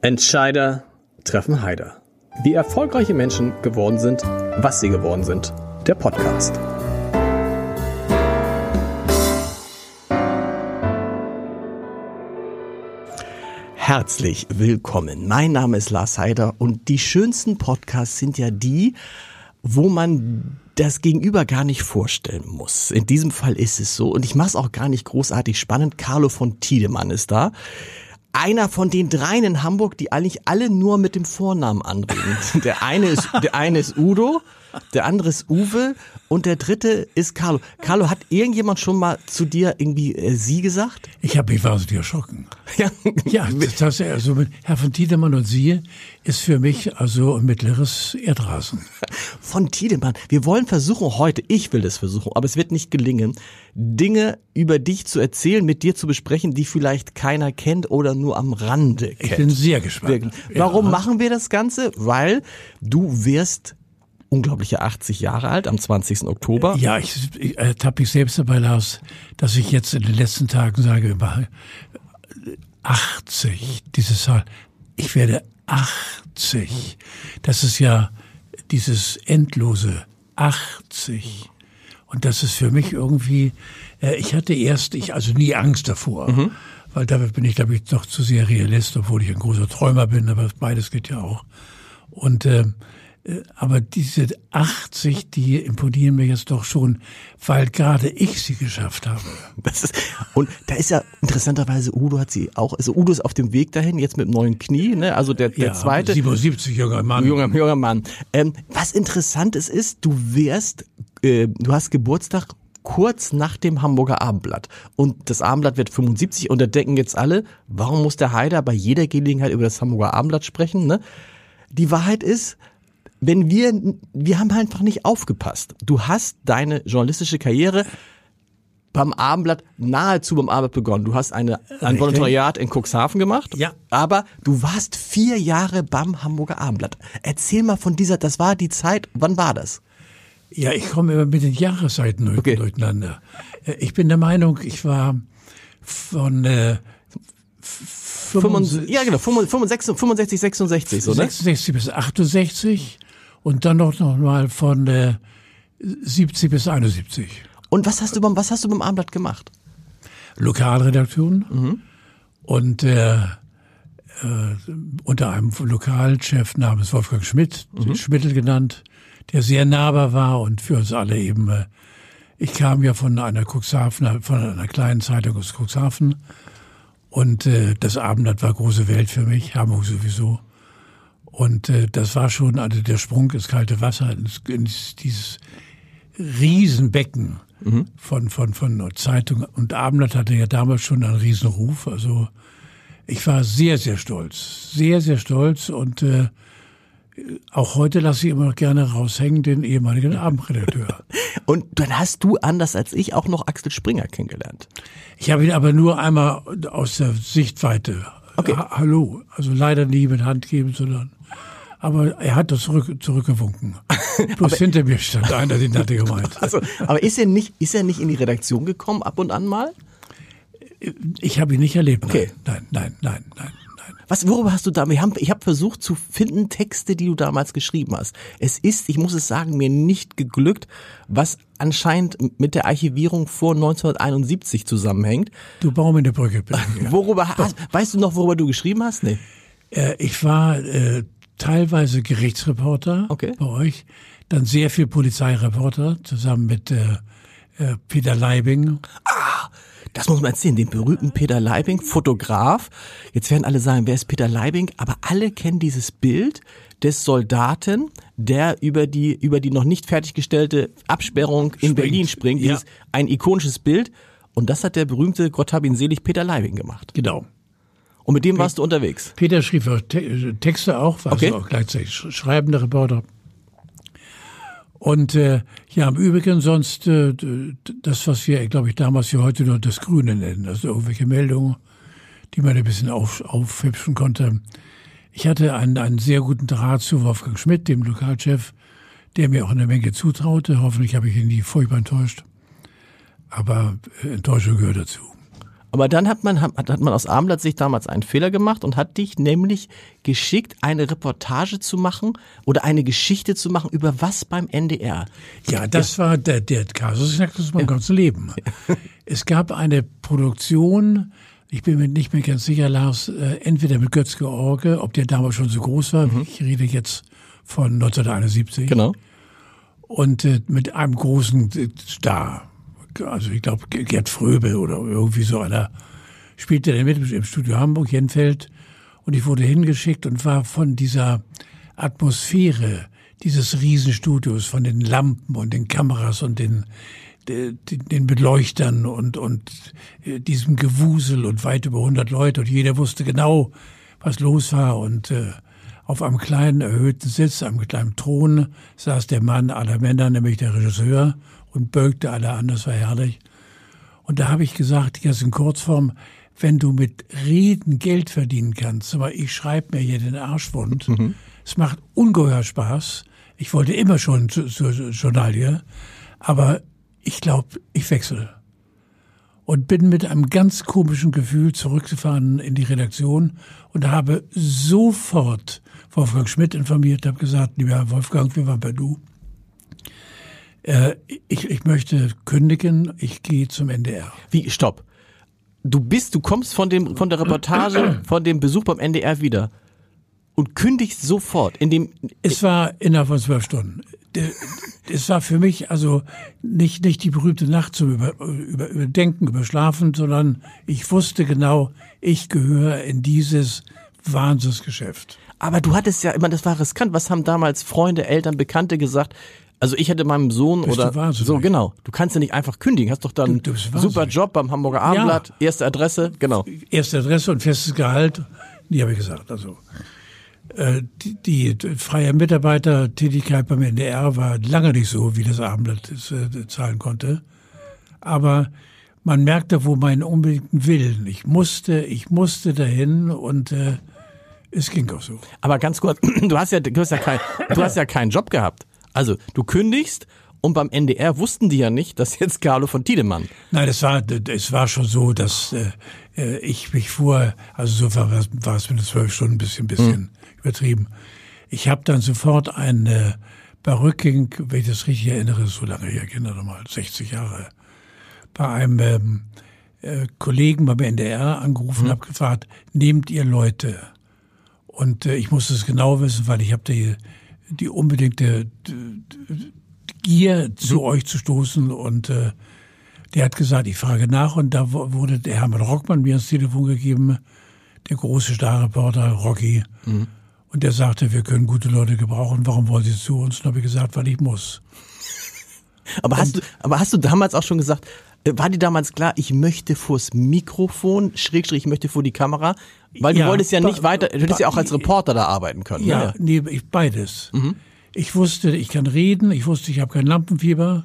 Entscheider treffen Heider. Wie erfolgreiche Menschen geworden sind, was sie geworden sind. Der Podcast. Herzlich willkommen. Mein Name ist Lars Heider und die schönsten Podcasts sind ja die, wo man das Gegenüber gar nicht vorstellen muss. In diesem Fall ist es so und ich mache es auch gar nicht großartig spannend. Carlo von Tiedemann ist da einer von den dreien in Hamburg, die eigentlich alle nur mit dem Vornamen anreden. Der eine ist, der eine ist Udo, der andere ist Uwe und der dritte ist Carlo. Carlo, hat irgendjemand schon mal zu dir irgendwie äh, Sie gesagt? Ich habe mich wahnsinnig erschrocken. Ja, ja das, also mit Herr von Tiedemann und Sie ist für mich also ein mittleres Erdrasen. Von Tiedemann. Wir wollen versuchen heute, ich will das versuchen, aber es wird nicht gelingen, Dinge über dich zu erzählen, mit dir zu besprechen, die vielleicht keiner kennt oder nur am Rande kennt. Ich bin sehr gespannt. Warum ja. machen wir das Ganze? Weil du wirst unglaubliche 80 Jahre alt am 20. Oktober. Ja, ich, ich ertappe mich selbst dabei, Lars, dass ich jetzt in den letzten Tagen sage, 80, diese Zahl. Ich werde 80. Das ist ja dieses endlose 80. Und das ist für mich irgendwie, äh, ich hatte erst, ich also nie Angst davor. Mhm. Weil damit bin ich, glaube ich, doch zu sehr Realist, obwohl ich ein großer Träumer bin, aber beides geht ja auch. Und äh, äh, aber diese 80, die imponieren mir jetzt doch schon, weil gerade ich sie geschafft habe. Das ist, und da ist ja interessanterweise, Udo hat sie auch, also Udo ist auf dem Weg dahin, jetzt mit dem neuen Knie, ne? also der, der ja, zweite. 77 junger Mann. Junger, junger Mann. Ähm, was interessant ist, ist, du wirst, äh, du hast Geburtstag kurz nach dem Hamburger Abendblatt. Und das Abendblatt wird 75 und da denken jetzt alle, warum muss der Haider bei jeder Gelegenheit über das Hamburger Abendblatt sprechen? Ne? Die Wahrheit ist, wenn wir, wir haben einfach nicht aufgepasst. Du hast deine journalistische Karriere beim Abendblatt nahezu beim Abendblatt begonnen. Du hast eine, ein Volontariat in Cuxhaven gemacht. Ja. Aber du warst vier Jahre beim Hamburger Abendblatt. Erzähl mal von dieser, das war die Zeit, wann war das? Ja, ich komme immer mit den Jahreszeiten okay. durcheinander. Äh, ich bin der Meinung, ich war von äh, 65, ja genau, 65, 65 66, so, ne? 66 bis 68 und dann noch, noch mal von äh, 70 bis 71. Und was hast du beim, was hast du beim Abendblatt gemacht? Lokalredaktion mhm. und äh, äh, unter einem Lokalchef namens Wolfgang Schmidt, mhm. Schmittel genannt, der sehr nahbar war und für uns alle eben. Äh, ich kam ja von einer Cuxhaven, von einer kleinen Zeitung aus Cuxhaven und äh, das Abendblatt war große Welt für mich, Hamburg sowieso. Und äh, das war schon, also der Sprung ins kalte Wasser, ins, ins dieses Riesenbecken mhm. von, von, von Zeitung. Und Abendblatt hatte ja damals schon einen Riesenruf. Also ich war sehr, sehr stolz. Sehr, sehr stolz. Und äh, auch heute lasse ich immer noch gerne raushängen den ehemaligen Abendredakteur. Und dann hast du, anders als ich, auch noch Axel Springer kennengelernt. Ich habe ihn aber nur einmal aus der Sichtweite. Okay. Ha Hallo. Also leider nie mit Hand geben, sondern aber er hat das zurück, zurückgewunken. Bloß hinter mir stand einer, den hatte gemeint. Also, aber ist er nicht, ist er nicht in die Redaktion gekommen ab und an mal? Ich habe ihn nicht erlebt. Okay. Nein, nein, nein, nein, nein. Was, worüber hast du da? Ich habe ich hab versucht zu finden Texte, die du damals geschrieben hast. Es ist, ich muss es sagen, mir nicht geglückt, was anscheinend mit der Archivierung vor 1971 zusammenhängt. Du Baum in der Brücke. Bitte. Worüber hast, weißt du noch, worüber du geschrieben hast? Nee. Äh, ich war äh, teilweise Gerichtsreporter okay. bei euch, dann sehr viel Polizeireporter zusammen mit äh, äh, Peter Leibing. Ah, das muss man erzählen, den berühmten Peter Leibing, Fotograf. Jetzt werden alle sagen, wer ist Peter Leibing? Aber alle kennen dieses Bild des Soldaten, der über die, über die noch nicht fertiggestellte Absperrung in springt. Berlin springt. Ja. ein ikonisches Bild. Und das hat der berühmte, Gott hab ihn selig, Peter Leibing gemacht. Genau. Und mit dem Pe warst du unterwegs? Peter schrieb Texte auch, war okay. also auch gleichzeitig schreibender Reporter. Und äh, ja, im Übrigen sonst äh, das, was wir, glaube ich, damals wie heute nur das Grüne nennen, also irgendwelche Meldungen, die man ein bisschen auf, aufhübschen konnte. Ich hatte einen, einen sehr guten Draht zu Wolfgang Schmidt, dem Lokalchef, der mir auch eine Menge zutraute. Hoffentlich habe ich ihn nie furchtbar enttäuscht. Aber äh, Enttäuschung gehört dazu. Aber dann hat man, hat, hat man aus Abendblatt sich damals einen Fehler gemacht und hat dich nämlich geschickt, eine Reportage zu machen oder eine Geschichte zu machen über was beim NDR. Ja, das ja. war der, der Kasus aus meinem ja. ganzen Leben. Es gab eine Produktion, ich bin mir nicht mehr ganz sicher, Lars, äh, entweder mit Götz George, ob der damals schon so groß war, mhm. ich rede jetzt von 1971. Genau. Und äh, mit einem großen Star, also ich glaube Gerd Fröbe oder irgendwie so einer, spielte dann mit im Studio Hamburg, Jenfeld. Und ich wurde hingeschickt und war von dieser Atmosphäre dieses Riesenstudios, von den Lampen und den Kameras und den, den, Beleuchtern und, und äh, diesem Gewusel und weit über 100 Leute. Und jeder wusste genau, was los war. Und äh, auf einem kleinen erhöhten Sitz, einem kleinen Thron, saß der Mann aller Männer, nämlich der Regisseur, und bölkte alle an, das war herrlich. Und da habe ich gesagt, jetzt in Kurzform, wenn du mit Reden Geld verdienen kannst, aber ich schreibe mir hier den Arsch wund, mhm. es macht ungeheuer Spaß. Ich wollte immer schon zur zu Journalie, aber ich glaube, ich wechsle. Und bin mit einem ganz komischen Gefühl zurückgefahren in die Redaktion und habe sofort Wolfgang Schmidt informiert, habe gesagt, lieber Wolfgang, wir waren bei du. Äh, ich, ich möchte kündigen, ich gehe zum NDR. Wie, stopp. Du bist, du kommst von dem, von der Reportage, von dem Besuch beim NDR wieder und kündigst sofort in dem. Es war innerhalb von zwölf Stunden. Es war für mich also nicht, nicht die berühmte Nacht zum über, über, Überdenken, Überschlafen, sondern ich wusste genau, ich gehöre in dieses Wahnsinnsgeschäft. Aber du hattest ja immer, das war riskant. Was haben damals Freunde, Eltern, Bekannte gesagt? Also ich hätte meinem Sohn Bist oder so genau. Du kannst ja nicht einfach kündigen. Hast doch dann du, super Job beim Hamburger Abendblatt, ja. erste Adresse, genau. Erste Adresse und festes Gehalt. Die habe ich gesagt. Also äh, die, die freie Mitarbeitertätigkeit beim NDR war lange nicht so, wie das Abendblatt es äh, zahlen konnte. Aber man merkte, wo meinen unbedingten Willen. Ich musste, ich musste dahin und äh, es ging auch so. Aber ganz kurz, du hast ja, du hast ja, kein, du hast ja keinen Job gehabt. Also du kündigst und beim NDR wussten die ja nicht, dass jetzt Carlo von Tiedemann. Nein, es war, es war schon so, dass äh, äh ich mich vor, also so war, war es mit den zwölf Stunden ein bisschen, bisschen hm. übertrieben. Ich habe dann sofort ein äh, bei Rücking, wenn ich das richtig erinnere, so lange her, Kinder nochmal, 60 Jahre, bei einem ähm, äh, Kollegen beim NDR angerufen, hm. habe gefragt, nehmt ihr Leute? Und äh, ich musste es genau wissen, weil ich habe die, die unbedingte Gier zu mhm. euch zu stoßen und äh, der hat gesagt, ich frage nach und da wurde der Hermann Rockmann mir ins Telefon gegeben, der große Starreporter Rocky. Mhm. Und der sagte, wir können gute Leute gebrauchen. Warum wollen Sie zu uns? Und habe ich gesagt, weil ich muss. Aber hast du, aber hast du damals auch schon gesagt, war dir damals klar, ich möchte vors Mikrofon, Schrägstrich, ich möchte vor die Kamera? Weil du ja, wolltest ja nicht weiter, du hättest ja auch als Reporter da arbeiten können. Ja, ja. nee, beides. Mhm. Ich wusste, ich kann reden, ich wusste, ich habe kein Lampenfieber,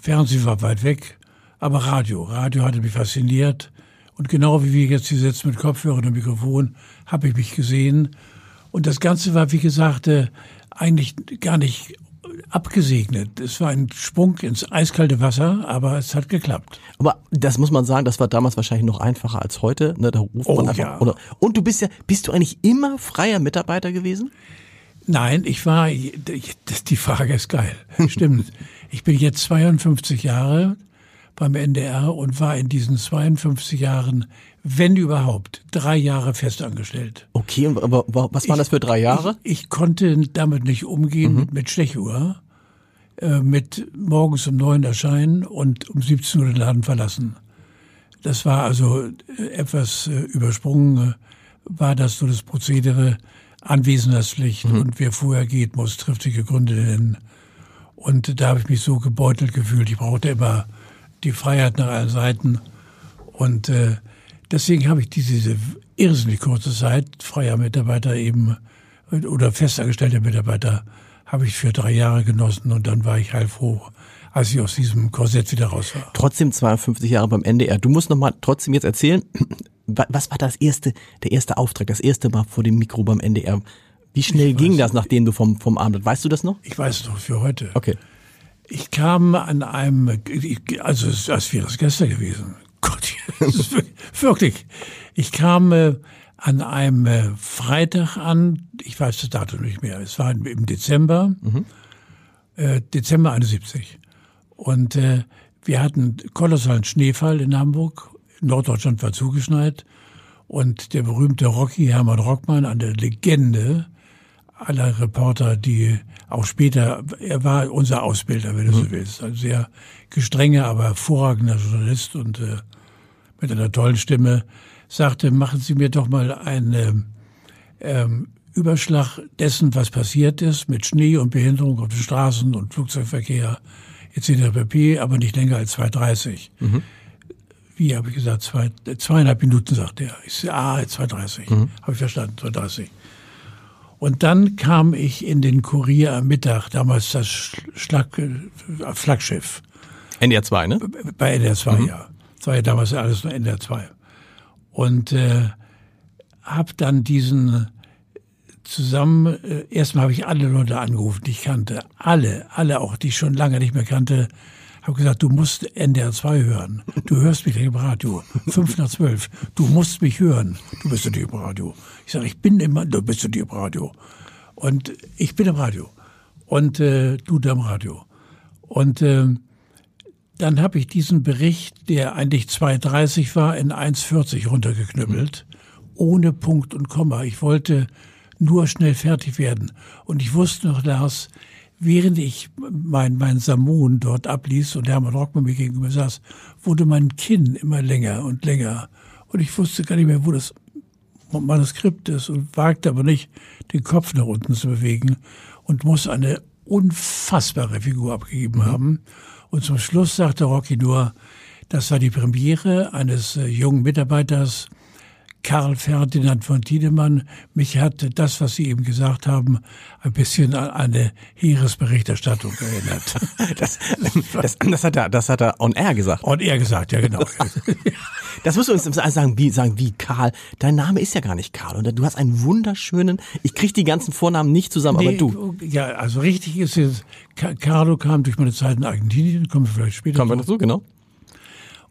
Fernsehen war weit weg, aber Radio, Radio hatte mich fasziniert. Und genau wie wir jetzt hier sitzen mit Kopfhörern und Mikrofon, habe ich mich gesehen. Und das Ganze war, wie gesagt, äh, eigentlich gar nicht abgesegnet. Es war ein Sprung ins eiskalte Wasser, aber es hat geklappt. Aber das muss man sagen, das war damals wahrscheinlich noch einfacher als heute. Ne? Da ruft oh, man einfach. Ja. Oder, und du bist ja, bist du eigentlich immer freier Mitarbeiter gewesen? Nein, ich war, die Frage ist geil. Stimmt. Ich bin jetzt 52 Jahre beim NDR und war in diesen 52 Jahren wenn überhaupt, drei Jahre festangestellt. Okay, aber was waren das für drei Jahre? Ich, ich konnte damit nicht umgehen, mhm. mit, mit Stechuhr, äh, mit morgens um neun erscheinen und um 17 Uhr den Laden verlassen. Das war also äh, etwas äh, übersprungen, äh, war das so das Prozedere, Anwesenheitspflicht mhm. und wer vorher geht, muss triftige Gründe nennen. Und da habe ich mich so gebeutelt gefühlt. Ich brauchte immer die Freiheit nach allen Seiten. Und äh, Deswegen habe ich diese irrsinnig kurze Zeit freier Mitarbeiter eben oder festangestellter Mitarbeiter habe ich für drei Jahre genossen und dann war ich heilfroh, als ich aus diesem Korsett wieder raus war. Trotzdem 52 Jahre beim NDR. Du musst noch mal trotzdem jetzt erzählen, was war das erste, der erste Auftrag, das erste Mal vor dem Mikro beim NDR? Wie schnell ich ging das, nachdem du vom, vom Abend, weißt du das noch? Ich weiß es noch für heute. Okay. Ich kam an einem, also als wäre es gestern gewesen. Gott, wirklich. Ich kam äh, an einem äh, Freitag an, ich weiß das Datum nicht mehr, es war im Dezember, mhm. äh, Dezember 71. Und äh, wir hatten kolossalen Schneefall in Hamburg, Norddeutschland war zugeschneit und der berühmte Rocky Hermann Rockmann, eine Legende aller Reporter, die auch später, er war unser Ausbilder, wenn du mhm. so willst. Ein sehr gestrenger, aber hervorragender Journalist und äh, mit einer tollen Stimme, sagte, machen Sie mir doch mal einen ähm, Überschlag dessen, was passiert ist, mit Schnee und Behinderung auf den Straßen und Flugzeugverkehr etc. pp., aber nicht länger als 2,30. Mhm. Wie habe ich gesagt? Zwei, zweieinhalb Minuten, sagt er. Ich sage, ah, 2,30. Mhm. Habe ich verstanden, 2,30. Und dann kam ich in den Kurier am Mittag, damals das Schlag, äh, Flaggschiff. NDR 2, ne? Bei NDR 2, mhm. ja. Das war ja damals alles nur NDR 2. Und äh, habe dann diesen zusammen, äh, erstmal habe ich alle Leute angerufen, die ich kannte. Alle, alle auch, die ich schon lange nicht mehr kannte. Habe gesagt, du musst NDR 2 hören. Du hörst mich im Radio. Fünf nach zwölf. Du musst mich hören. Du bist nicht im Radio. Ich sage, ich bin immer, du bist nicht im Radio. Und ich bin im Radio. Und äh, du da im Radio. Und äh, dann habe ich diesen Bericht, der eigentlich 2,30 war, in 1,40 runtergeknüppelt. Ohne Punkt und Komma. Ich wollte nur schnell fertig werden. Und ich wusste noch, Lars, während ich mein, mein Samon dort abließ und Hermann Rockmann mir gegenüber saß, wurde mein Kinn immer länger und länger. Und ich wusste gar nicht mehr, wo das Manuskript ist und wagte aber nicht, den Kopf nach unten zu bewegen und muss eine unfassbare Figur abgegeben mhm. haben. Und zum Schluss sagte Rocky nur, das war die Premiere eines äh, jungen Mitarbeiters, Karl Ferdinand von Tiedemann. Mich hat das, was Sie eben gesagt haben, ein bisschen an eine Heeresberichterstattung erinnert. das, das, das, hat er, das hat er on air gesagt. On air gesagt, ja genau. das musst du uns sagen, wie, sagen, wie Karl. Dein Name ist ja gar nicht Karl und du hast einen wunderschönen, ich kriege die ganzen Vornamen nicht zusammen, nee, aber du. Ja, also richtig ist es, Carlo kam durch meine Zeit in Argentinien, kommen wir vielleicht später Kommen wir dazu, genau.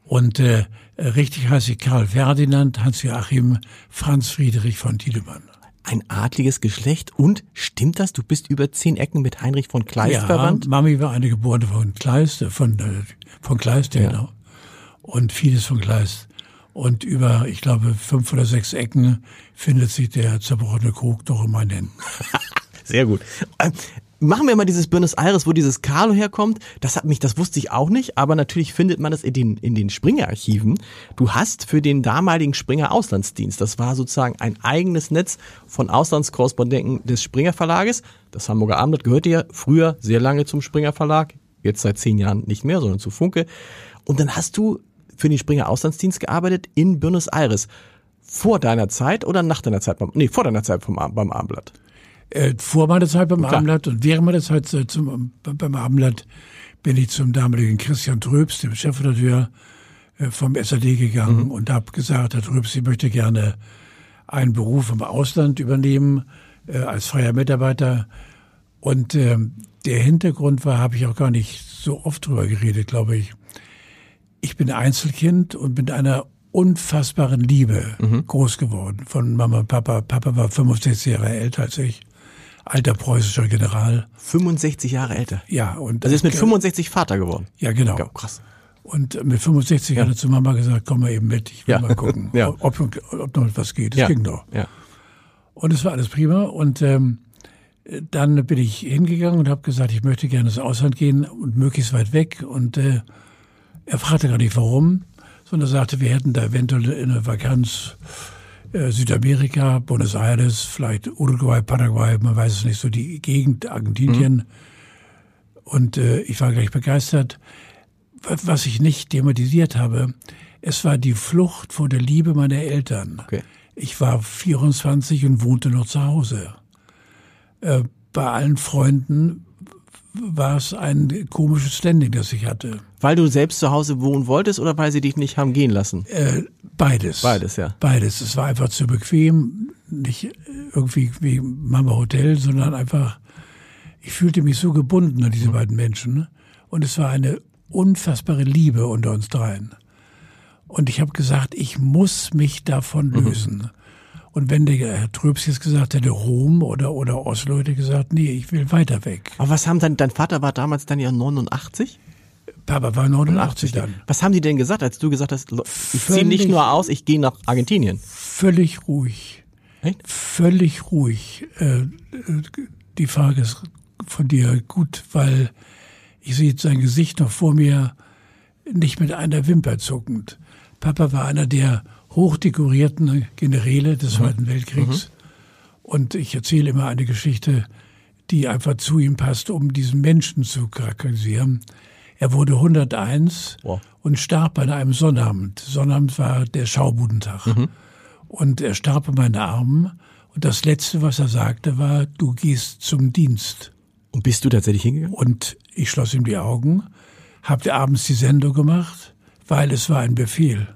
Und äh, richtig heiße ich Karl Ferdinand, Hans-Joachim, Franz Friedrich von Tiedemann. Ein adliges Geschlecht und stimmt das? Du bist über zehn Ecken mit Heinrich von Kleist ja, verwandt? Mami war eine Geborene von Kleist, von, äh, von Kleist, ja. genau. Und vieles von Kleist. Und über, ich glaube, fünf oder sechs Ecken findet sich der zerbrochene Krug doch in meinen Händen. Sehr gut. Machen wir mal dieses Buenos Aires, wo dieses Carlo herkommt. Das hat mich, das wusste ich auch nicht, aber natürlich findet man es in den, in den Springer-Archiven. Du hast für den damaligen Springer Auslandsdienst, das war sozusagen ein eigenes Netz von Auslandskorrespondenten des Springer Verlages. Das Hamburger Abendblatt gehörte ja früher sehr lange zum Springer Verlag, jetzt seit zehn Jahren nicht mehr, sondern zu Funke. Und dann hast du für den Springer Auslandsdienst gearbeitet in Buenos Aires. Vor deiner Zeit oder nach deiner Zeit beim, nee, vor deiner Zeit beim Abendblatt? Äh, vor meiner Zeit beim Klar. Abendblatt und während meiner Zeit äh, zum, beim Abendblatt bin ich zum damaligen Christian Tröbs, dem Chefredakteur äh, vom SAD gegangen mhm. und habe gesagt, Herr Tröbs, ich möchte gerne einen Beruf im Ausland übernehmen äh, als freier Mitarbeiter. Und äh, der Hintergrund war, habe ich auch gar nicht so oft drüber geredet, glaube ich. Ich bin Einzelkind und mit einer unfassbaren Liebe mhm. groß geworden von Mama und Papa. Papa war 65 Jahre älter als ich alter preußischer General. 65 Jahre älter? Ja. Und also ist mit 65 Vater geworden? Ja, genau. Ja, krass. Und mit 65 ja. hat er zu Mama gesagt, komm mal eben mit, ich will ja. mal gucken, ja. ob, ob noch was geht. Das ging doch. Ja. Und es war alles prima. Und ähm, dann bin ich hingegangen und habe gesagt, ich möchte gerne ins Ausland gehen und möglichst weit weg. Und äh, er fragte gar nicht warum, sondern sagte, wir hätten da eventuell eine Vakanz äh, Südamerika, Buenos Aires, vielleicht Uruguay, Paraguay, man weiß es nicht, so die Gegend Argentinien. Mhm. Und äh, ich war gleich begeistert. Was ich nicht thematisiert habe, es war die Flucht vor der Liebe meiner Eltern. Okay. Ich war 24 und wohnte noch zu Hause. Äh, bei allen Freunden war es ein komisches Standing, das ich hatte. Weil du selbst zu Hause wohnen wolltest oder weil sie dich nicht haben gehen lassen? Äh, beides. Beides, ja. Beides. Es war einfach zu bequem, nicht irgendwie wie Mama Hotel, sondern einfach, ich fühlte mich so gebunden an diese mhm. beiden Menschen. Und es war eine unfassbare Liebe unter uns dreien. Und ich habe gesagt, ich muss mich davon Mhm. Und wenn der Herr Tröps jetzt gesagt hätte, Rom oder, oder Oslo, hätte gesagt, nee, ich will weiter weg. Aber was haben dann, dein Vater war damals dann ja 89? Papa war 89 dann. Was haben die denn gesagt, als du gesagt hast, ich ziehe nicht nur aus, ich gehe nach Argentinien? Völlig ruhig. Echt? Völlig ruhig. Äh, äh, die Frage ist von dir gut, weil ich sehe sein Gesicht noch vor mir nicht mit einer Wimper zuckend. Papa war einer der hochdekorierten Generäle des Zweiten Weltkriegs. Und ich erzähle immer eine Geschichte, die einfach zu ihm passt, um diesen Menschen zu charakterisieren. Er wurde 101 Wow. und starb an einem Sonnabend. Sonnabend war der Schaubudentag. Und er starb in meinen Armen. Und das Letzte, was er sagte, war, du gehst zum Dienst. Und bist du tatsächlich hingegangen? Und ich schloss ihm die Augen, habe abends die Sendung gemacht, weil es war ein Befehl.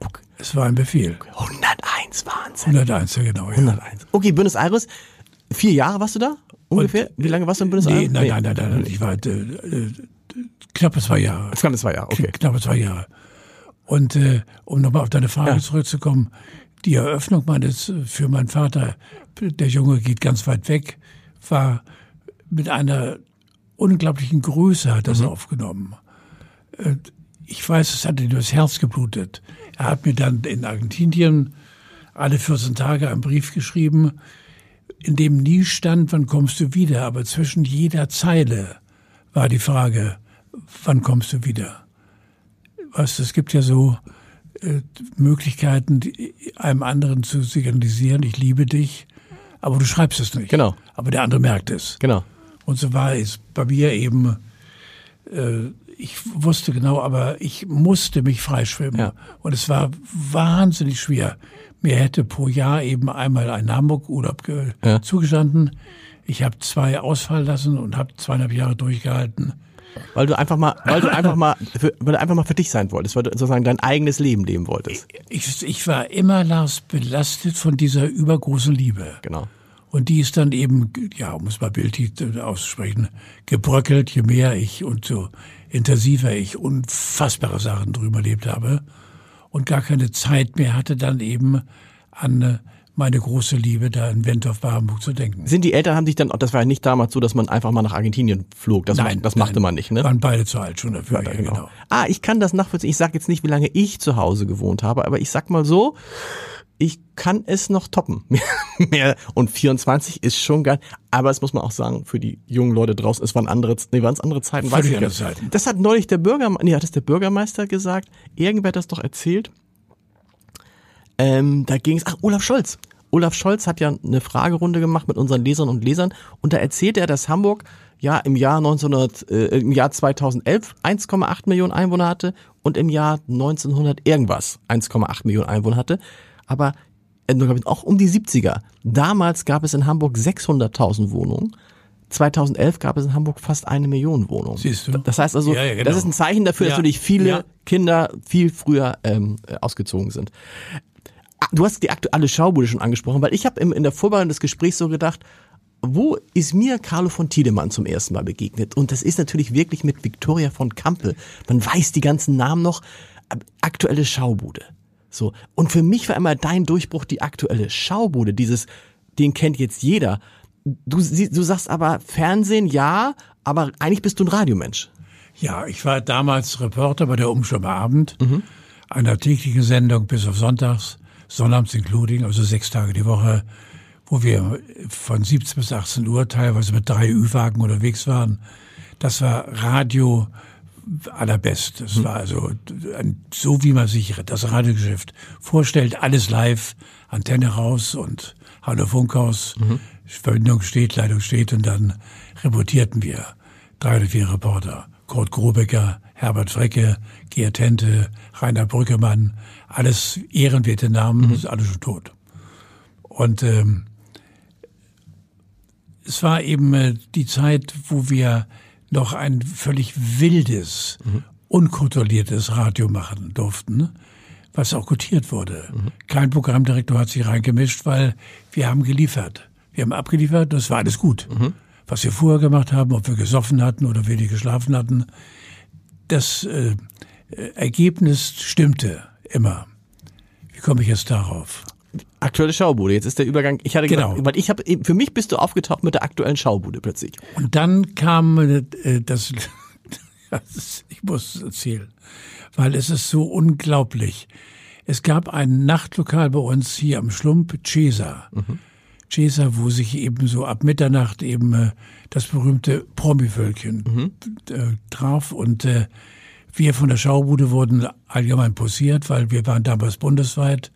Okay. Es war ein Befehl. 101, Wahnsinn. 101, ja genau. Ja. 101. Okay, Buenos Aires. Vier Jahre warst du da? Ungefähr? Wie lange warst du in Buenos Nee, Aires? nein, nein, nein, nein, nein, ich war äh, äh, knappe zwei Jahre. Kann zwei Jahre, okay. Knappe zwei Jahre. Und äh, um nochmal auf deine Frage Ja. zurückzukommen, die Eröffnung meines für meinen Vater, der Junge geht ganz weit weg, war mit einer unglaublichen Größe hat Mhm. das aufgenommen. Äh, Ich weiß, es hat ihm das Herz geblutet. Er hat mir dann in Argentinien alle 14 Tage einen Brief geschrieben, in dem nie stand, wann kommst du wieder, aber zwischen jeder Zeile war die Frage, wann kommst du wieder? Weißt es gibt ja so äh, Möglichkeiten, einem anderen zu signalisieren, ich liebe dich, aber du schreibst es nicht. Genau. Aber der andere merkt es. Genau. Und so war es bei mir eben, äh, ich wusste genau, aber ich musste mich freischwimmen. Ja. Und es war wahnsinnig schwer. Mir hätte pro Jahr eben einmal ein Hamburg-Urlaub Ja. zugestanden. Ich habe zwei ausfallen lassen und habe zweieinhalb Jahre durchgehalten. Weil du einfach mal, weil du einfach mal, für, weil du einfach mal für dich sein wolltest, weil du sozusagen dein eigenes Leben leben wolltest. Ich, ich war immer, Lars, belastet von dieser übergroßen Liebe. Genau. Und die ist dann eben, ja, um es mal bildlich auszusprechen, gebröckelt, je mehr ich und so intensiver ich unfassbare Sachen drüber erlebt habe und gar keine Zeit mehr hatte, dann eben an äh, meine große Liebe da in Wentorf-Barenburg zu denken. Sind die Eltern haben dich dann, das war ja nicht damals so, dass man einfach mal nach Argentinien flog. Das, macht, das machte nein. man nicht, ne? Waren beide zu alt schon dafür, Ja, ja, genau. genau. Ah, ich kann das nachvollziehen. Ich sage jetzt nicht, wie lange ich zu Hause gewohnt habe, aber ich sag mal so, ich kann es noch toppen. Mehr und 24 ist schon geil, aber es muss man auch sagen, für die jungen Leute draußen, es waren andere, nee, waren es andere Zeiten, weiß ich nicht. Zeiten. Das hat neulich der Bürgermeister, nee, hat es der Bürgermeister gesagt, irgendwer hat das doch erzählt. Ähm, da ging es, ach, Olaf Scholz. Olaf Scholz hat ja eine Fragerunde gemacht mit unseren Lesern und Lesern und da erzählte er, dass Hamburg ja im Jahr 1900, äh, im Jahr 2011 1,8 Millionen Einwohner hatte und im Jahr 1900 irgendwas 1,8 Millionen Einwohner hatte. Aber äh, auch um die 70er. Damals gab es in Hamburg 600.000 Wohnungen. 2011 gab es in Hamburg fast eine Million Wohnungen. Siehst du? Das heißt also, Ja, ja, genau. das ist ein Zeichen dafür, dass Ja, natürlich viele. Kinder viel früher ähm, äh, ausgezogen sind. Ah, Du hast die aktuelle Schaubude schon angesprochen, weil ich habe in der Vorbereitung des Gesprächs so gedacht, wo ist mir Carlo von Tiedemann zum ersten Mal begegnet? Und das ist natürlich wirklich mit Victoria von Kampel. Man weiß die ganzen Namen noch. Aktuelle Schaubude. So. Und für mich war immer dein Durchbruch die aktuelle Schaubude. Dieses, den kennt jetzt jeder. Du, du sagst aber Fernsehen, ja, aber eigentlich bist du ein Radiomensch. Ja, ich war damals Reporter bei der Umschau am Abend, einer täglichen Sendung bis auf Sonntags, Sonnabends including, also sechs Tage die Woche, wo wir von 17 bis 18 Uhr teilweise mit drei Ü-Wagen unterwegs waren. Das war Radio allerbest. Das war also ein, so, wie man sich das Radiogeschäft vorstellt, alles live, Antenne raus und Hallo Funkhaus, Verbindung steht, Leitung steht und dann reportierten wir drei oder vier Reporter. Kurt Grobecker, Herbert Frecke, Gerd Hente, Rainer Brückemann, alles ehrenwerte Namen, ist alles schon tot. Und ähm, es war eben äh, die Zeit, wo wir noch ein völlig wildes, unkontrolliertes Radio machen durften, was auch gutiert wurde. Kein Programmdirektor hat sich reingemischt, weil wir haben geliefert. Wir haben abgeliefert, das war alles gut. Was wir vorher gemacht haben, ob wir gesoffen hatten oder wenig geschlafen hatten, das äh, äh, Ergebnis stimmte. Immer. Wie komme ich jetzt darauf? Aktuelle Schaubude. Jetzt ist der Übergang. Ich hatte Genau. gedacht, weil ich habe für mich bist du aufgetaucht mit der aktuellen Schaubude plötzlich. Und dann kam äh, das, das ich muss es erzählen, weil es ist so unglaublich. Es gab ein Nachtlokal bei uns hier am Schlump, Cesa. Cesa, wo sich eben so ab Mitternacht eben äh, das berühmte Promi-Völkchen äh, traf und äh, wir von der Schaubude wurden allgemein posiert, weil wir waren damals bundesweit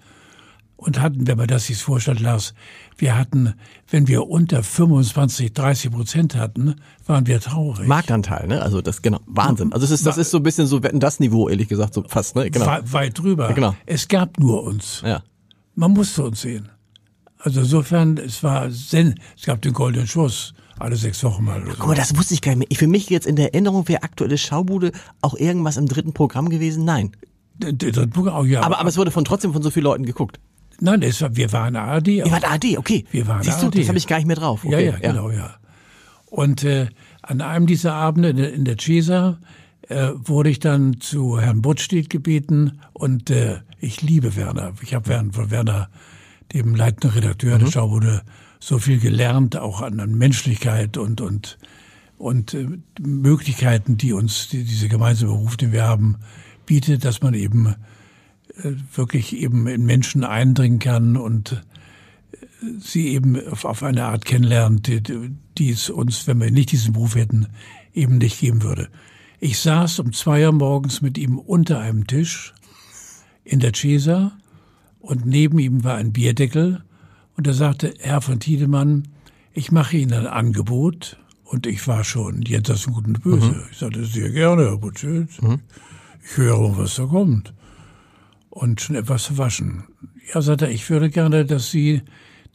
und hatten, wenn man das sich vorstellt, Lars, wir hatten, wenn wir unter 25, 30 Prozent hatten, waren wir traurig. Marktanteil, ne? Also das genau Wahnsinn. Also das ist das ist so ein bisschen so wetten das Niveau ehrlich gesagt so fast, ne? Genau. Wei- Weit drüber. Ja, genau. Es gab nur uns. Ja. Man musste uns sehen. Also insofern, es war Sen es gab den goldenen Schuss alle sechs Wochen mal. Guck mal, das wusste ich gar nicht mehr. Ich- Für mich jetzt in der Erinnerung wäre aktuelle Schaubude auch irgendwas im dritten Programm gewesen. Nein. Der- dritte Programm auch, ja. Aber, aber es wurde von trotzdem von so vielen Leuten geguckt. Nein, es wir waren ARD. Ihr wart AD, okay. Wir waren Siehst du, ARD. das habe ich gar nicht mehr drauf. Ja, Okay, ja, genau, ja. Und äh, an einem dieser Abende in der, in der Cesa äh, wurde ich dann zu Herrn Buttstedt gebeten und äh, ich liebe Werner. Ich habe Werner, von Werner, dem leitenden Redakteur der Schaubude, so viel gelernt, auch an, an Menschlichkeit und und und äh, Möglichkeiten, die uns die, diese gemeinsame Beruf, den wir haben, bietet, dass man eben wirklich eben in Menschen eindringen kann und sie eben auf, eine Art kennenlernt, die, die es uns, wenn wir nicht diesen Beruf hätten, eben nicht geben würde. Ich saß um zwei Uhr morgens mit ihm unter einem Tisch in der Cesa und neben ihm war ein Bierdeckel und er sagte, Herr von Tiedemann, ich mache Ihnen ein Angebot und ich war schon jetzt das Gut und Böse. Ich sagte, sehr gerne, Herr Butschütz. Ich höre, was da kommt. Und schon etwas verwaschen. Ja, sagt er, ich würde gerne, dass Sie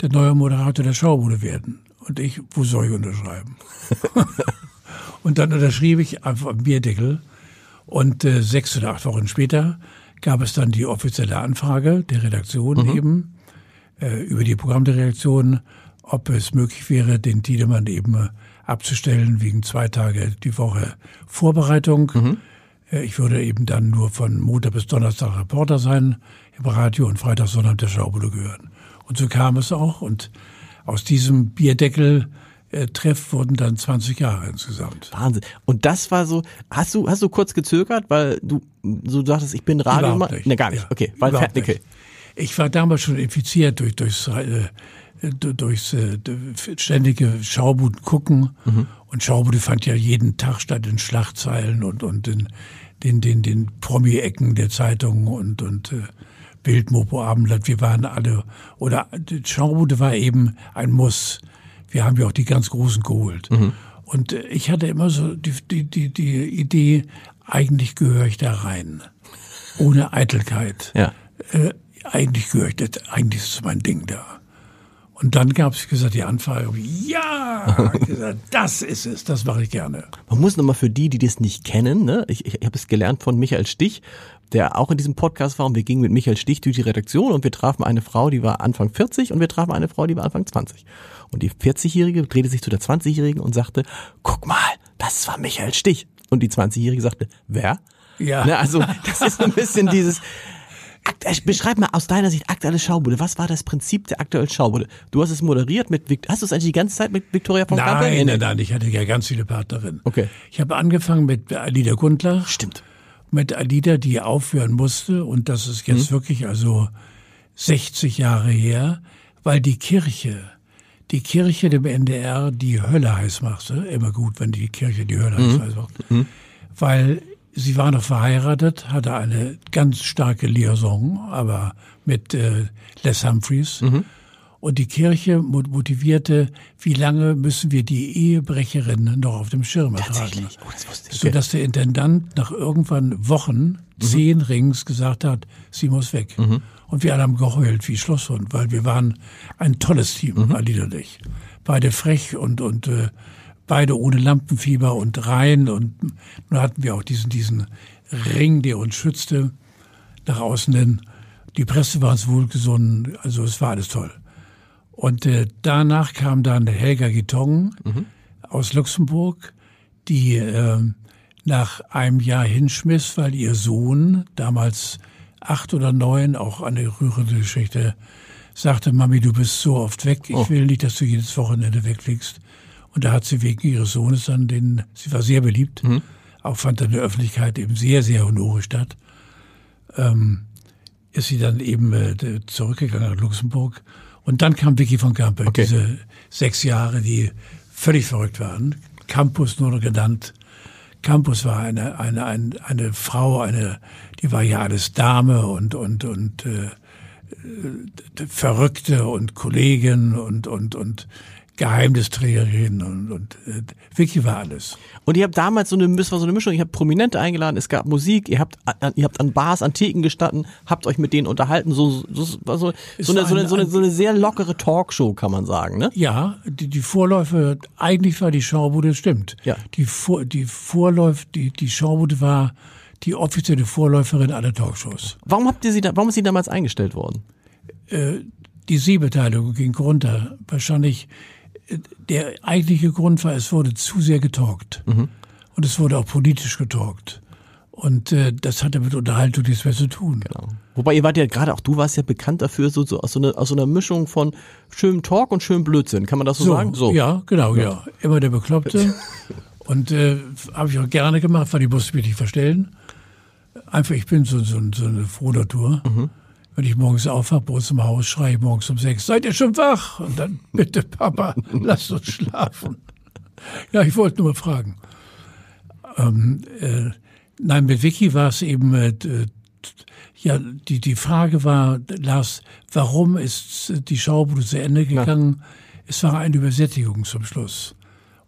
der neue Moderator der Schaubude werden. Und ich, wo soll ich unterschreiben? und dann unterschrieb ich einfach am Bierdeckel. Und äh, sechs oder acht Wochen später gab es dann die offizielle Anfrage der Redaktion eben äh, über die Programmdirektion, ob es möglich wäre, den Tiedemann eben abzustellen wegen zwei Tage die Woche Vorbereitung. Äh, Ich würde eben dann nur von Montag bis Donnerstag Reporter sein im Radio und Freitag, Sonntag der Schaubude gehören. Und so kam es auch. Und aus diesem Bierdeckel-Treff wurden dann 20 Jahre insgesamt. Wahnsinn. Und das war so, hast du, hast du kurz gezögert, weil du so sagtest, ich bin Radio. Überhaupt nicht. Ne, gar nicht. Ja, okay, weil überhaupt nicht. Ich war damals schon infiziert durch, durchs, äh, du- durchs äh, ständige Schaubuden gucken. Mhm. Und Schaubude fand ja jeden Tag statt in Schlagzeilen und, und in den, den, den Promi-Ecken der Zeitungen und, und äh, Bild, Mopo, Abendblatt. Wir waren alle, oder die Schaubude war eben ein Muss. Wir haben ja auch die ganz Großen geholt. Mhm. Und äh, ich hatte immer so die, die, die, die Idee, eigentlich gehöre ich da rein. Ohne Eitelkeit Ja. äh, eigentlich gehöre ich, das, eigentlich ist es mein Ding da. Und dann gab es gesagt die Anfrage, ja, gesagt, das ist es, das mache ich gerne. Man muss nochmal für die, die das nicht kennen, ne, ich, ich, ich habe es gelernt von Michael Stich, der auch in diesem Podcast war und wir gingen mit Michael Stich durch die Redaktion und wir trafen eine Frau, die war Anfang 40 und wir trafen eine Frau, die war Anfang 20. Und die 40-Jährige drehte sich zu der 20-Jährigen und sagte, guck mal, das war Michael Stich. Und die 20-Jährige sagte, wer? Ja. Ne, also das ist ein bisschen dieses, Beschreib mal aus deiner Sicht aktuelle Schaubude. Was war das Prinzip der aktuellen Schaubude? Du hast es moderiert mit, hast du es eigentlich die ganze Zeit mit Victoria von? Nein, nein, nein, ich hatte ja ganz viele Partnerinnen. Okay. Ich habe angefangen mit Alida Gundlach. Stimmt. Mit Alida, die aufhören musste. Und das ist Mhm. jetzt wirklich also 60 Jahre her, weil die Kirche, die Kirche dem NDR die Hölle heiß machte. Immer gut, wenn die Kirche die Hölle Mhm. heiß macht. Weil sie war noch verheiratet, hatte eine ganz starke Liaison, aber mit äh, Les Humphreys. Mhm. Und die Kirche mo- motivierte, wie lange müssen wir die Ehebrecherin noch auf dem Schirm ertragen. Oh, das wusste ich. So dass der Intendant nach irgendwann Wochen, zehn Rings, gesagt hat, sie muss weg. Und wir alle haben geheult wie Schlosshund, weil wir waren ein tolles Team, Alida und ich. Beide frech und, und äh, beide ohne Lampenfieber und rein. Und nun hatten wir auch diesen, diesen Ring, der uns schützte, nach außen hin. Die Presse war uns wohlgesonnen, also es war alles toll. Und äh, danach kam dann Helga Gitong aus Luxemburg, die äh, nach einem Jahr hinschmiss, weil ihr Sohn, damals acht oder neun, auch eine rührende Geschichte, sagte, Mami, du bist so oft weg, ich oh. will nicht, dass du jedes Wochenende wegfliegst. Und da hat sie wegen ihres Sohnes dann den, sie war sehr beliebt, mhm. auch fand in der Öffentlichkeit eben sehr, sehr honore statt, ähm, ist sie dann eben äh, zurückgegangen nach Luxemburg. Und dann kam Vicky von Campe, okay. diese sechs Jahre, die völlig verrückt waren. Campus nur noch genannt. Campus war eine, eine, eine, eine Frau, eine, die war ja alles Dame und, und, und äh, Verrückte und Kollegin und, und, und Geheimnisträgerin und, und äh, Vicky war alles. Und ihr habt damals so eine, das war so eine Mischung, ihr habt Prominente eingeladen, es gab Musik, ihr habt, ihr habt an Bars, an Theken gestanden, habt euch mit denen unterhalten, so, so, so, so, so, eine, so, eine, so, eine, so eine sehr lockere Talkshow, kann man sagen, ne? Ja, die, die Vorläufe, eigentlich war die Schaubude, stimmt. Ja. Die, Vor, die Vorläufe, die, die Schaubude war die offizielle Vorläuferin aller Talkshows. Warum habt ihr sie da, warum ist sie damals eingestellt worden? Äh, die Sehbeteiligung ging runter. Wahrscheinlich der eigentliche Grund war, es wurde zu sehr getalkt. Mhm. Und es wurde auch politisch getalkt. Und äh, das hatte mit Unterhaltung nichts mehr zu tun. Genau. Wobei ihr wart ja gerade, auch du warst ja bekannt dafür, so, so aus, so eine, aus so einer Mischung von schönem Talk und schönem Blödsinn. Kann man das so, so sagen? So. Ja, genau, ja. ja. Immer der Bekloppte. und äh, habe ich auch gerne gemacht, weil ich musste mich nicht verstellen. Einfach, ich bin so, so, so eine Frohnatur. Mhm. Wenn ich morgens aufwache, bei uns im Haus, schreie ich morgens um sechs, seid ihr schon wach? Und dann, bitte Papa, lasst uns schlafen. Ja, ich wollte nur mal fragen. Ähm, äh, nein, mit Vicky war es eben, äh, ja, die, die Frage war, Lars, warum ist die Schaubude zu Ende gegangen? Ja. Es war eine Übersättigung zum Schluss.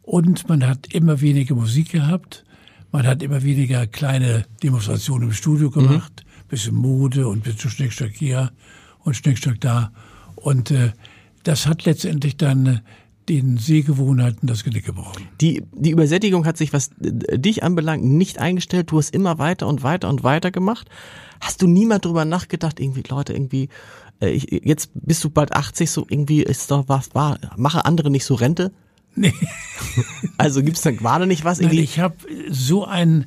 Und man hat immer weniger Musik gehabt. Man hat immer weniger kleine Demonstrationen im Studio gemacht. Mhm bisschen Mode und bisschen Schnickschnack hier und Schnickschnack da. Und äh, das hat letztendlich dann äh, den Sehgewohnheiten das Genick gebrochen. Die, die Übersättigung hat sich, was äh, dich anbelangt, nicht eingestellt. Du hast immer weiter und weiter und weiter gemacht. Hast du niemand drüber nachgedacht, irgendwie, Leute, irgendwie, äh, ich, jetzt bist du bald 80, so irgendwie ist doch was, war, mache andere nicht so Rente? Nee. Also gibt's dann gerade nicht was irgendwie? Nein, ich habe so ein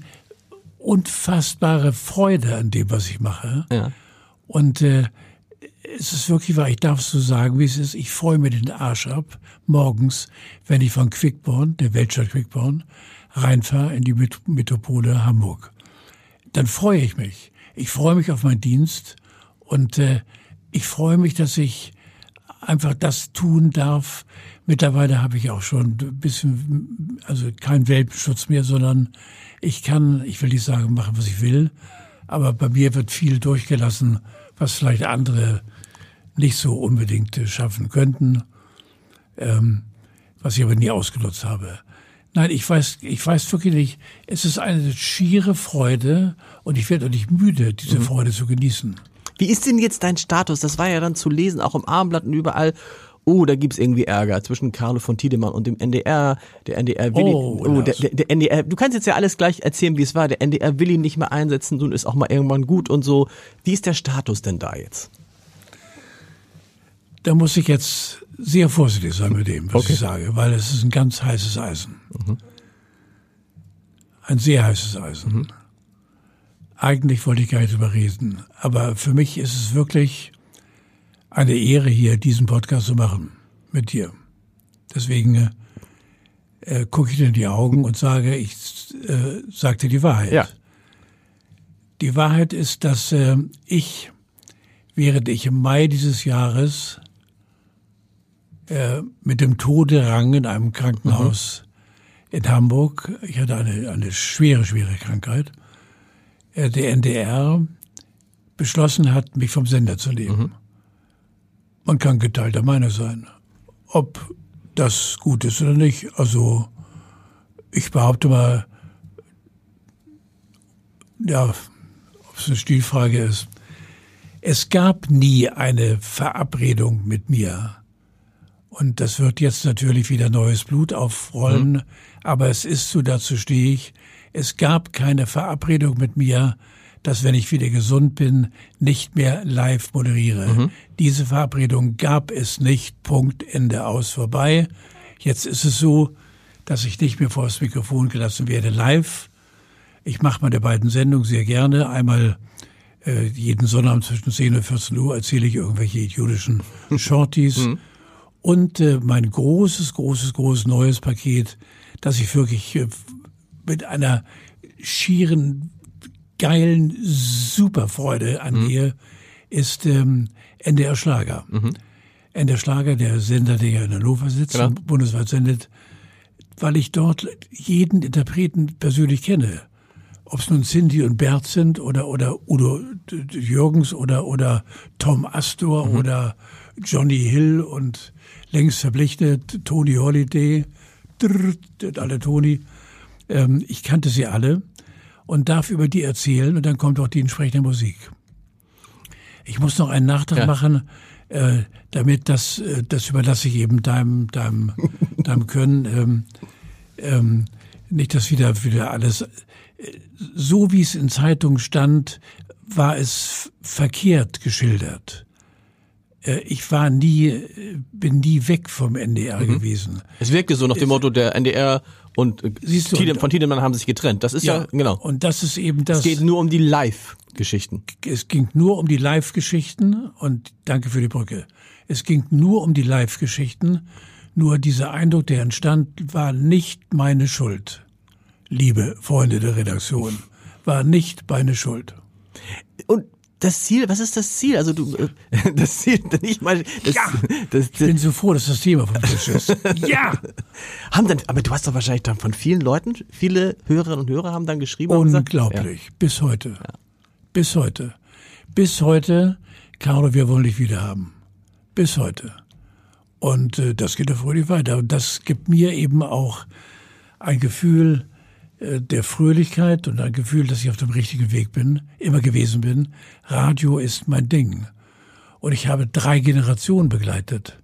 unfassbare Freude an dem, was ich mache. Ja. Und äh, es ist wirklich wahr, ich darf es so sagen, wie es ist. Ich freue mir den Arsch ab, morgens, wenn ich von Quickborn, der Weltstadt Quickborn, reinfahre in die Metropole Hamburg. Dann freue ich mich. Ich freue mich auf meinen Dienst und äh, ich freue mich, dass ich einfach das tun darf. Mittlerweile habe ich auch schon ein bisschen, also kein Welpenschutz mehr, sondern ich kann, ich will nicht sagen, machen, was ich will, aber bei mir wird viel durchgelassen, was vielleicht andere nicht so unbedingt schaffen könnten, ähm, was ich aber nie ausgenutzt habe. Nein, ich weiß, ich weiß wirklich nicht. Es ist eine schiere Freude und ich werde auch nicht müde, diese mhm. Freude zu genießen. Wie ist denn jetzt dein Status? Das war ja dann zu lesen, auch im Armblatt und überall oh, da gibt's irgendwie Ärger zwischen Carlo von Tiedemann und dem NDR. Der NDR will oh, oh der, der, der, NDR, du kannst jetzt ja alles gleich erzählen, wie es war. Der NDR will ihn nicht mehr einsetzen, nun ist auch mal irgendwann gut und so. Wie ist der Status denn da jetzt? Da muss ich jetzt sehr vorsichtig sein mit dem, was okay. ich sage, weil es ist ein ganz heißes Eisen. Mhm. Ein sehr heißes Eisen. Mhm. Eigentlich wollte ich gar nicht drüber reden, aber für mich ist es wirklich eine Ehre, hier diesen Podcast zu machen mit dir. Deswegen äh, äh, gucke ich dir in die Augen und sage, ich äh, sagte die Wahrheit. Ja. Die Wahrheit ist, dass äh, ich, während ich im Mai dieses Jahres äh, mit dem Tode rang in einem Krankenhaus mhm. in Hamburg, ich hatte eine, eine schwere, schwere Krankheit, äh, der NDR beschlossen hat, mich vom Sender zu nehmen. Mhm. Man kann geteilter Meinung sein. Ob das gut ist oder nicht. Also ich behaupte mal, ja, ob es eine Stilfrage ist. Es gab nie eine Verabredung mit mir. Und das wird jetzt natürlich wieder neues Blut aufrollen. Mhm. Aber es ist so, dazu stehe ich. Es gab keine Verabredung mit mir, dass wenn ich wieder gesund bin, nicht mehr live moderiere. Mhm. Diese Verabredung gab es nicht. Punkt, Ende aus, vorbei. Jetzt ist es so, dass ich nicht mehr vor das Mikrofon gelassen werde live. Ich mache meine beiden Sendungen sehr gerne. Einmal Äh, jeden Sonnabend zwischen 10 und 14 Uhr erzähle ich irgendwelche idiotischen Shorties. Mhm. Und äh, mein großes, großes, großes neues Paket, das ich wirklich äh, mit einer schieren, geilen Superfreude angehe, mhm. ist ähm, NDR Schlager. Mhm. NDR Schlager, der Sender, der ja in Hannover sitzt genau. und bundesweit sendet, weil ich dort jeden Interpreten persönlich kenne. Ob es nun Cindy und Bert sind oder, oder Udo Jürgens oder, oder Tom Astor mhm. oder Johnny Hill und längst verpflichtet Tony Holiday, drrr, alle Tony. Ähm, ich kannte sie alle und darf über die erzählen und dann kommt auch die entsprechende Musik. Ich muss noch einen Nachtrag ja. machen, äh, damit das, äh, das überlasse ich eben deinem, deinem, deinem Können. Ähm, ähm, nicht, dass wieder, wieder alles, äh, so wie es in Zeitungen stand, war es verkehrt geschildert. Äh, ich war nie, bin nie weg vom NDR mhm. gewesen. Es wirkte so nach dem Motto, der NDR und Siehst du, Tiedemann, von Tiedemann haben sich getrennt. Das ist ja, ja, genau. Und das ist eben das. Es geht nur um die Live-Geschichten. Es ging nur um die Live-Geschichten und danke für die Brücke. Es ging nur um die Live-Geschichten. Nur dieser Eindruck, der entstand, war nicht meine Schuld. Liebe Freunde der Redaktion, war nicht meine Schuld. Und das Ziel, was ist das Ziel? Also du, äh, das Ziel, nicht mal. Das, ja, das, ich bin so froh, dass das Thema vom Tisch ist. ja. Haben dann, aber du hast doch wahrscheinlich dann von vielen Leuten, viele Hörerinnen und Hörer haben dann geschrieben. Unglaublich. Ja. Bis heute. Ja. Bis heute. Bis heute, Carlo, wir wollen dich wieder haben. Bis heute. Und äh, das geht ja fröhlich weiter. Und das gibt mir eben auch ein Gefühl, der Fröhlichkeit und ein Gefühl, dass ich auf dem richtigen Weg bin, immer gewesen bin. Radio ist mein Ding. Und ich habe drei Generationen begleitet.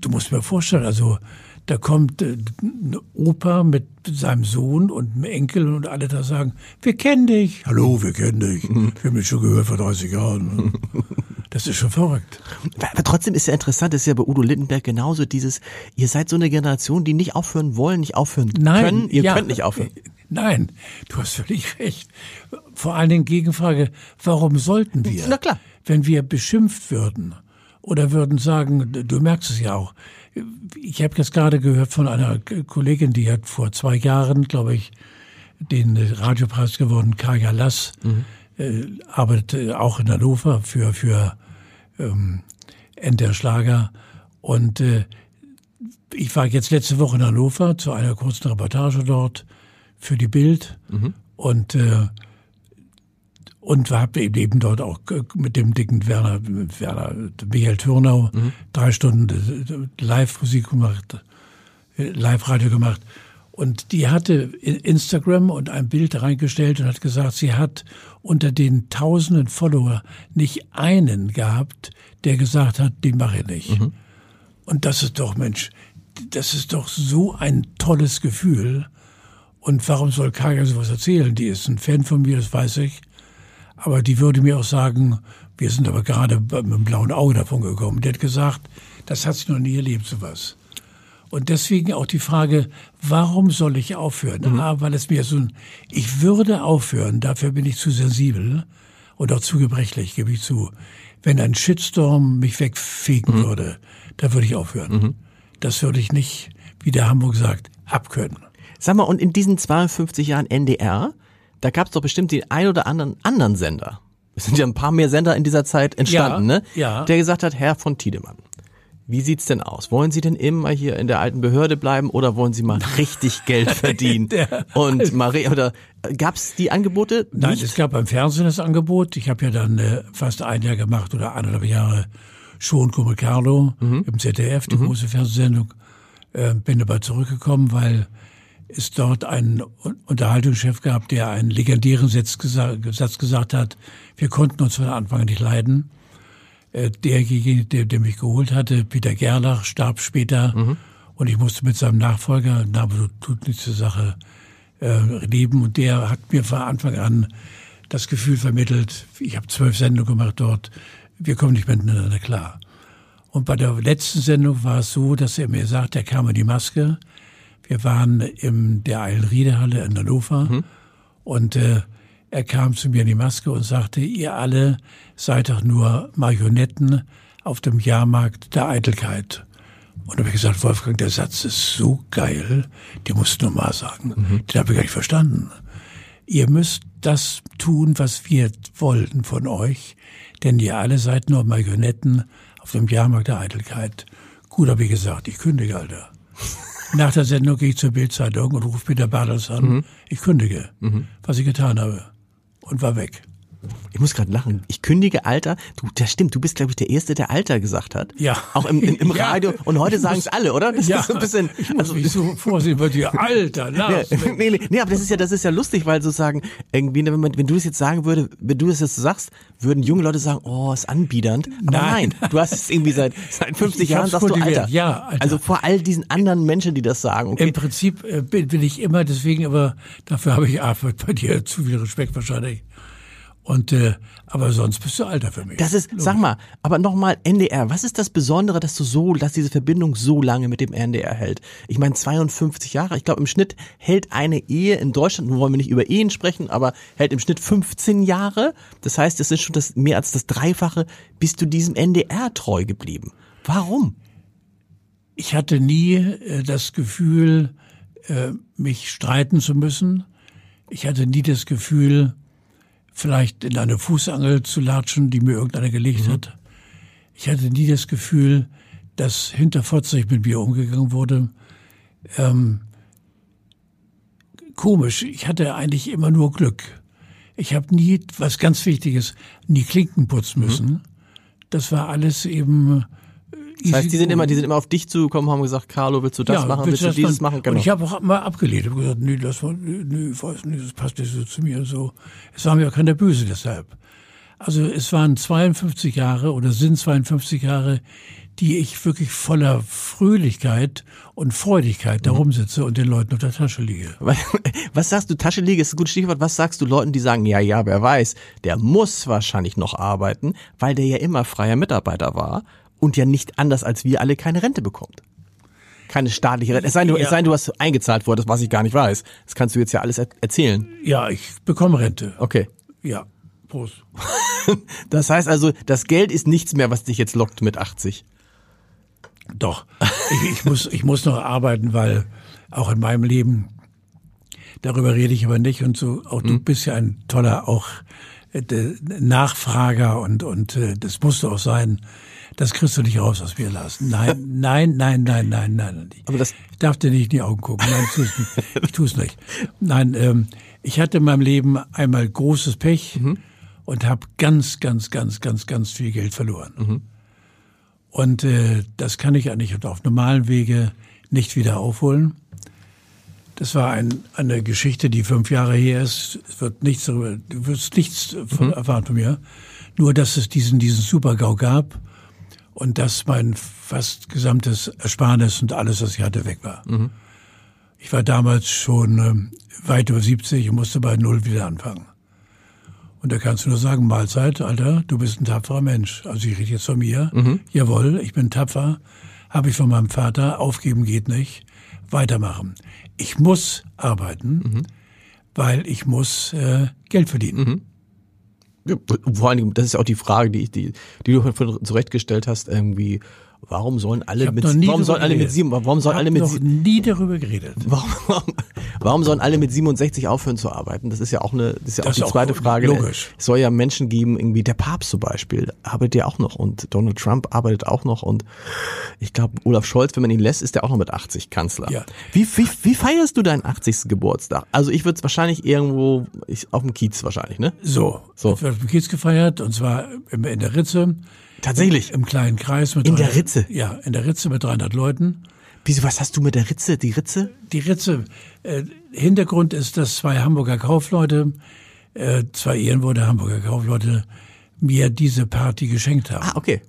Du musst mir vorstellen, also da kommt äh, ein Opa mit seinem Sohn und einem Enkel und alle da sagen, wir kennen dich. Hallo, wir kennen dich. Wir haben dich schon gehört vor 30 Jahren. Das ist schon verrückt. Aber trotzdem ist ja interessant, das ist ja bei Udo Lindenberg genauso dieses, ihr seid so eine Generation, die nicht aufhören wollen, nicht aufhören Nein, können. Ihr ja, könnt nicht aufhören. Nein, du hast völlig recht. Vor allen Dingen Gegenfrage, warum sollten wir? Na klar. Wenn wir beschimpft würden oder würden sagen, du merkst es ja auch. Ich habe jetzt gerade gehört von einer Kollegin, die hat vor zwei Jahren, glaube ich, den Radiopreis gewonnen, Kaya Lass. Mhm äh, arbeitet auch in Hannover für, für ähm, Ender Schlager. Und äh, ich war jetzt letzte Woche in Hannover zu einer kurzen Reportage dort für die Bild mhm. und äh, und habe eben dort auch mit dem dicken Werner, Werner Michael Thürnau mhm. drei Stunden Live-Musik gemacht, Live-Radio gemacht. Und die hatte Instagram und ein Bild reingestellt und hat gesagt, sie hat unter den tausenden Follower nicht einen gehabt, der gesagt hat, die mache ich nicht. Mhm. Und das ist doch, Mensch, das ist doch so ein tolles Gefühl. Und warum soll Kaja sowas erzählen? Die ist ein Fan von mir, das weiß ich. Aber die würde mir auch sagen, wir sind aber gerade mit dem blauen Auge davon gekommen. Die hat gesagt, das hat sie noch nie erlebt, sowas. Und deswegen auch die Frage, warum soll ich aufhören? Mhm. A, weil es mir so ein, ich würde aufhören, dafür bin ich zu sensibel und auch zu gebrechlich, gebe ich zu. Wenn ein Shitstorm mich wegfegen mhm. würde, da würde ich aufhören. Mhm. Das würde ich nicht, wie der Hamburg sagt, abkönnen. Sag mal, und in diesen 52 Jahren NDR, da gab es doch bestimmt den ein oder anderen anderen Sender. Es sind ja ein paar mehr Sender in dieser Zeit entstanden, ja, ne? Ja. Der gesagt hat, Herr von Tiedemann. Wie sieht's denn aus? Wollen Sie denn immer hier in der alten Behörde bleiben oder wollen Sie mal richtig Geld verdienen? und Marie oder gab's die Angebote? Nicht? Nein, es gab beim Fernsehen das Angebot. Ich habe ja dann äh, fast ein Jahr gemacht oder eineinhalb Jahre schon Come Carlo mhm. im ZDF, die mhm. große Fernsehsendung. Äh, bin aber zurückgekommen, weil es dort einen Unterhaltungschef gab, der einen legendären Satz gesagt, Satz gesagt hat, wir konnten uns von Anfang an nicht leiden. Äh, derjenige, der, der mich geholt hatte, Peter Gerlach, starb später mhm. und ich musste mit seinem Nachfolger, Name tut nichts zur Sache, äh, leben und der hat mir von Anfang an das Gefühl vermittelt, ich habe zwölf Sendungen gemacht dort, wir kommen nicht miteinander klar. Und bei der letzten Sendung war es so, dass er mir sagt, er kam in die Maske. Wir waren in der Eilenriedehalle in Hannover mhm. und äh, er kam zu mir in die Maske und sagte, ihr alle seid doch nur Marionetten auf dem Jahrmarkt der Eitelkeit. Und da habe ich gesagt, Wolfgang, der Satz ist so geil, den musst du nur mal sagen. Mhm. Den habe ich gar nicht verstanden. Ihr müsst das tun, was wir wollten von euch, denn ihr alle seid nur Marionetten auf dem Jahrmarkt der Eitelkeit. Gut, habe ich gesagt, ich kündige, Alter. Nach der Sendung gehe ich zur Bildzeitung und rufe Peter Bartels an. Mhm. Ich kündige, mhm. was ich getan habe. Und war weg. Ich muss gerade lachen. Ich kündige Alter. Du, das stimmt. Du bist, glaube ich, der Erste, der Alter gesagt hat. Ja. Auch im, im, im Radio. Und heute sagen es alle, oder? Das ja. ist so ein bisschen. Ich muss also, mich so vorsehen bei dir. Alter, Lars. Ja, nee, nee, nee, aber das ist ja, das ist ja lustig, weil sozusagen irgendwie, wenn, man, wenn du das jetzt sagen würde, wenn du das jetzt sagst, würden junge Leute sagen, oh, ist anbiedernd. Aber nein, nein du hast es irgendwie seit, seit 50 ich, Jahren sagst du Alter. Ja, Alter. Also vor all diesen anderen Menschen, die das sagen. Okay. Im Prinzip äh, bin ich immer deswegen, aber dafür habe ich bei dir zu viel Respekt wahrscheinlich. Und äh, aber sonst bist du alter für mich. Das ist, Logisch. sag mal, aber nochmal NDR. Was ist das Besondere, dass du so, dass diese Verbindung so lange mit dem NDR hält? Ich meine 52 Jahre. Ich glaube im Schnitt hält eine Ehe in Deutschland. Nun wollen wir nicht über Ehen sprechen, aber hält im Schnitt 15 Jahre. Das heißt, es ist schon das mehr als das Dreifache. Bist du diesem NDR treu geblieben? Warum? Ich hatte nie äh, das Gefühl, äh, mich streiten zu müssen. Ich hatte nie das Gefühl, vielleicht in eine Fußangel zu latschen, die mir irgendeiner gelegt mhm. hat. Ich hatte nie das Gefühl, dass hinterfotzig mit mir umgegangen wurde. Ähm, komisch, ich hatte eigentlich immer nur Glück. Ich habe nie, was ganz Wichtiges, nie Klinken putzen mhm. müssen. Mhm. Das war alles eben das heißt, die sind immer, die sind immer auf dich zugekommen, haben gesagt, Carlo, willst du das ja, machen, willst, willst du dieses machen? Genau. Und ich habe auch mal abgelehnt, habe gesagt, nee, das war, nee, weiß nicht, das passt nicht so zu mir. So, es war mir auch keiner böse deshalb. Also es waren 52 Jahre oder sind 52 Jahre, die ich wirklich voller Fröhlichkeit und Freudigkeit da mhm. rumsitze und den Leuten auf der Tasche liege. Was sagst du, Tasche liege ist ein gutes Stichwort. Was sagst du Leuten, die sagen, ja, ja, wer weiß, der muss wahrscheinlich noch arbeiten, weil der ja immer freier Mitarbeiter war und ja nicht anders als wir alle keine Rente bekommt. Keine staatliche Rente. Es sei, denn, ja. es sei denn, du hast eingezahlt worden, was ich gar nicht weiß. Das kannst du jetzt ja alles er erzählen. Ja, ich bekomme Rente. Okay. Ja. Prost. das heißt also, das Geld ist nichts mehr, was dich jetzt lockt mit 80. Doch. Ich, ich muss, ich muss noch arbeiten, weil auch in meinem Leben, darüber rede ich aber nicht und so, auch du hm. bist ja ein toller, auch äh, Nachfrager und, und äh, das musst du auch sein das kriegst du nicht raus aus mir, Lars. Nein, nein, nein, nein, nein, nein. Aber das ich darf dir nicht in die Augen gucken. Nein, tu's nicht. ich tue es nicht. Nein, ähm, ich hatte in meinem Leben einmal großes Pech mhm. und habe ganz, ganz, ganz, ganz, ganz viel Geld verloren. Mhm. Und äh, das kann ich eigentlich auf normalen Wege nicht wieder aufholen. Das war ein, eine Geschichte, die fünf Jahre her ist. Es wird nichts darüber, du wirst nichts mhm. erfahren von mir. Nur, dass es diesen, diesen Super-GAU gab und dass mein fast gesamtes Ersparnis und alles, was ich hatte, weg war. Mhm. Ich war damals schon äh, weit über 70 und musste bei Null wieder anfangen. Und da kannst du nur sagen, Mahlzeit, Alter, du bist ein tapferer Mensch. Also ich rede jetzt von mir. Mhm. Jawohl, ich bin tapfer. Habe ich von meinem Vater. Aufgeben geht nicht. Weitermachen. Ich muss arbeiten, mhm. weil ich muss äh, Geld verdienen. Mhm. Vor allen Dingen, das ist auch die Frage, die, die, die du zurechtgestellt hast, irgendwie, Warum sollen alle mit warum sollen alle mit sieben warum sollen alle mit noch nie darüber geredet. Warum, warum, warum sollen alle mit 67 aufhören zu arbeiten? Das ist ja auch eine das ist ja das auch die zweite auch Frage. Logisch. Es soll ja Menschen geben, irgendwie der Papst zum Beispiel arbeitet ja auch noch und Donald Trump arbeitet auch noch und ich glaube Olaf Scholz, wenn man ihn lässt, ist der auch noch mit 80 Kanzler. Ja. Wie, wie, wie feierst du deinen 80. Geburtstag? Also ich würde es wahrscheinlich irgendwo ich, auf dem Kiez wahrscheinlich, ne? So, so. Ich auf dem Kiez gefeiert und zwar in der Ritze. Tatsächlich. Im kleinen Kreis mit In 300, der Ritze? Ja, in der Ritze mit 300 Leuten. Wieso, was hast du mit der Ritze? Die Ritze? Die Ritze. Äh, Hintergrund ist, dass zwei Hamburger Kaufleute, äh, zwei ehrenwürdige Hamburger Kaufleute, mir diese Party geschenkt haben. Ah, okay.